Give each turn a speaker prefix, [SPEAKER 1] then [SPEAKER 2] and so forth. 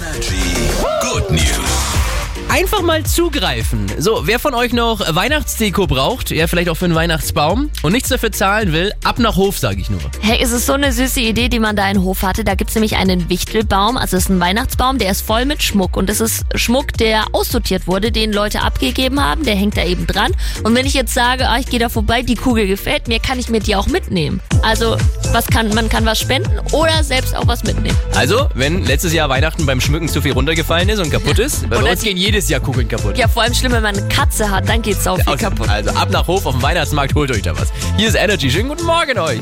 [SPEAKER 1] Good News.
[SPEAKER 2] Einfach mal zugreifen. So, wer von euch noch Weihnachtsdeko braucht, ja, vielleicht auch für einen Weihnachtsbaum und nichts dafür zahlen will, ab nach Hof, sage ich nur.
[SPEAKER 3] Hey, es ist so eine süße Idee, die man da in Hof hatte. Da gibt's nämlich einen Wichtelbaum, also es ist ein Weihnachtsbaum, der ist voll mit Schmuck. Und es ist Schmuck, der aussortiert wurde, den Leute abgegeben haben, der hängt da eben dran. Und wenn ich jetzt sage, ah, ich gehe da vorbei, die Kugel gefällt mir, kann ich mir die auch mitnehmen. Also, was kann, man kann was spenden oder selbst auch was mitnehmen.
[SPEAKER 2] Also, wenn letztes Jahr Weihnachten beim Schmücken zu viel runtergefallen ist und kaputt ist, bei
[SPEAKER 3] Oder
[SPEAKER 2] uns gehen jedes Jahr Kugeln kaputt.
[SPEAKER 3] Ja, vor allem schlimm, wenn man eine Katze hat, dann geht's auch viel
[SPEAKER 2] Okay,
[SPEAKER 3] kaputt.
[SPEAKER 2] Also ab nach Hof auf dem Weihnachtsmarkt, holt euch da was. Hier ist Energy. Schönen guten Morgen euch.